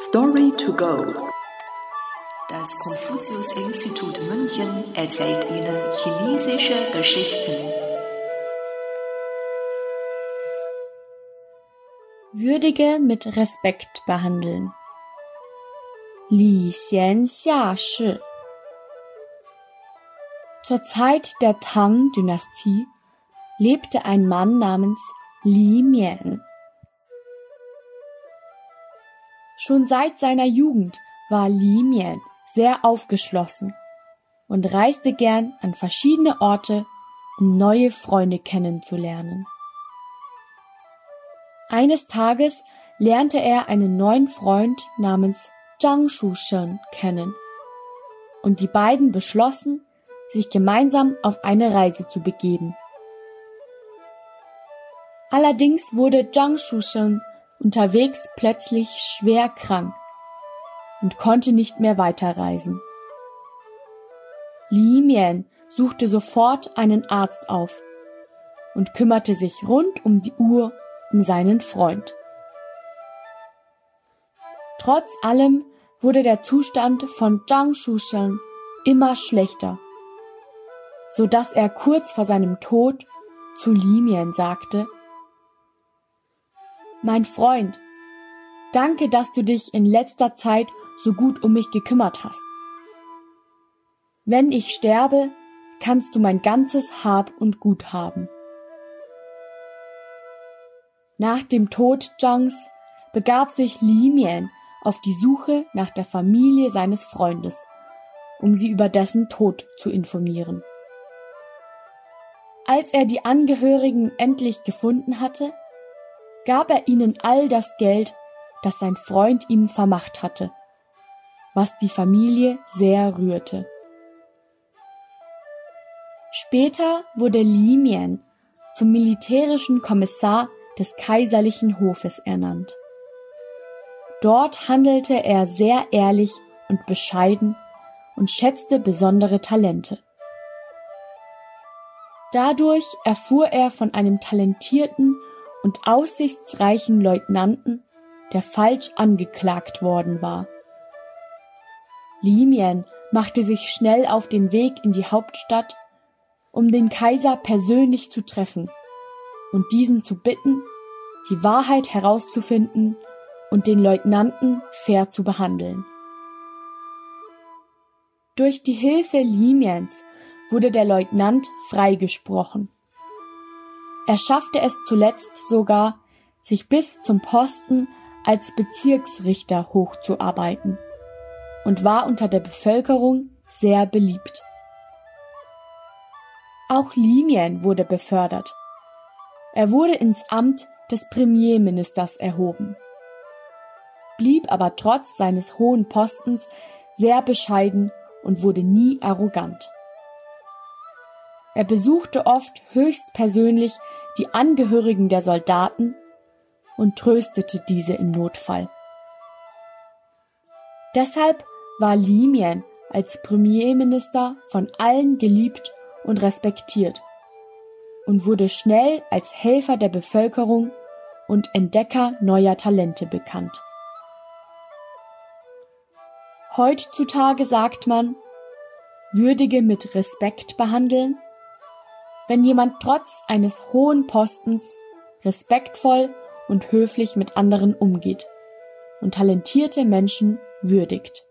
Story to go. Das Konfuzius-Institut München erzählt Ihnen chinesische Geschichten. Würdige mit Respekt behandeln. Li Xian Xia Shi Zur Zeit der Tang-Dynastie lebte ein Mann namens Li Mian. Schon seit seiner Jugend war Li Mian sehr aufgeschlossen und reiste gern an verschiedene Orte, um neue Freunde kennenzulernen. Eines Tages lernte er einen neuen Freund namens Zhang Shushen kennen und die beiden beschlossen, sich gemeinsam auf eine Reise zu begeben. Allerdings wurde Zhang Shushen unterwegs plötzlich schwer krank und konnte nicht mehr weiterreisen. Li Mian suchte sofort einen Arzt auf und kümmerte sich rund um die Uhr um seinen Freund. Trotz allem wurde der Zustand von Zhang Shushan immer schlechter, so dass er kurz vor seinem Tod zu Li Mian sagte, mein Freund, danke, dass du dich in letzter Zeit so gut um mich gekümmert hast. Wenn ich sterbe, kannst du mein ganzes Hab und Gut haben. Nach dem Tod Zhangs begab sich Li Mian auf die Suche nach der Familie seines Freundes, um sie über dessen Tod zu informieren. Als er die Angehörigen endlich gefunden hatte, gab er ihnen all das Geld, das sein Freund ihm vermacht hatte, was die Familie sehr rührte. Später wurde Li Mian zum militärischen Kommissar des kaiserlichen Hofes ernannt. Dort handelte er sehr ehrlich und bescheiden und schätzte besondere Talente. Dadurch erfuhr er von einem talentierten und aussichtsreichen Leutnanten, der falsch angeklagt worden war. Li Mian machte sich schnell auf den Weg in die Hauptstadt, um den Kaiser persönlich zu treffen und diesen zu bitten, die Wahrheit herauszufinden und den Leutnanten fair zu behandeln. Durch die Hilfe Limians wurde der Leutnant freigesprochen. Er schaffte es zuletzt sogar, sich bis zum Posten als Bezirksrichter hochzuarbeiten und war unter der Bevölkerung sehr beliebt. Auch Limien wurde befördert. Er wurde ins Amt des Premierministers erhoben, blieb aber trotz seines hohen Postens sehr bescheiden und wurde nie arrogant. Er besuchte oft höchstpersönlich die Angehörigen der Soldaten und tröstete diese im Notfall. Deshalb war Li Mian als Premierminister von allen geliebt und respektiert und wurde schnell als Helfer der Bevölkerung und Entdecker neuer Talente bekannt. Heutzutage sagt man, würdige mit Respekt behandeln wenn jemand trotz eines hohen Postens respektvoll und höflich mit anderen umgeht und talentierte Menschen würdigt.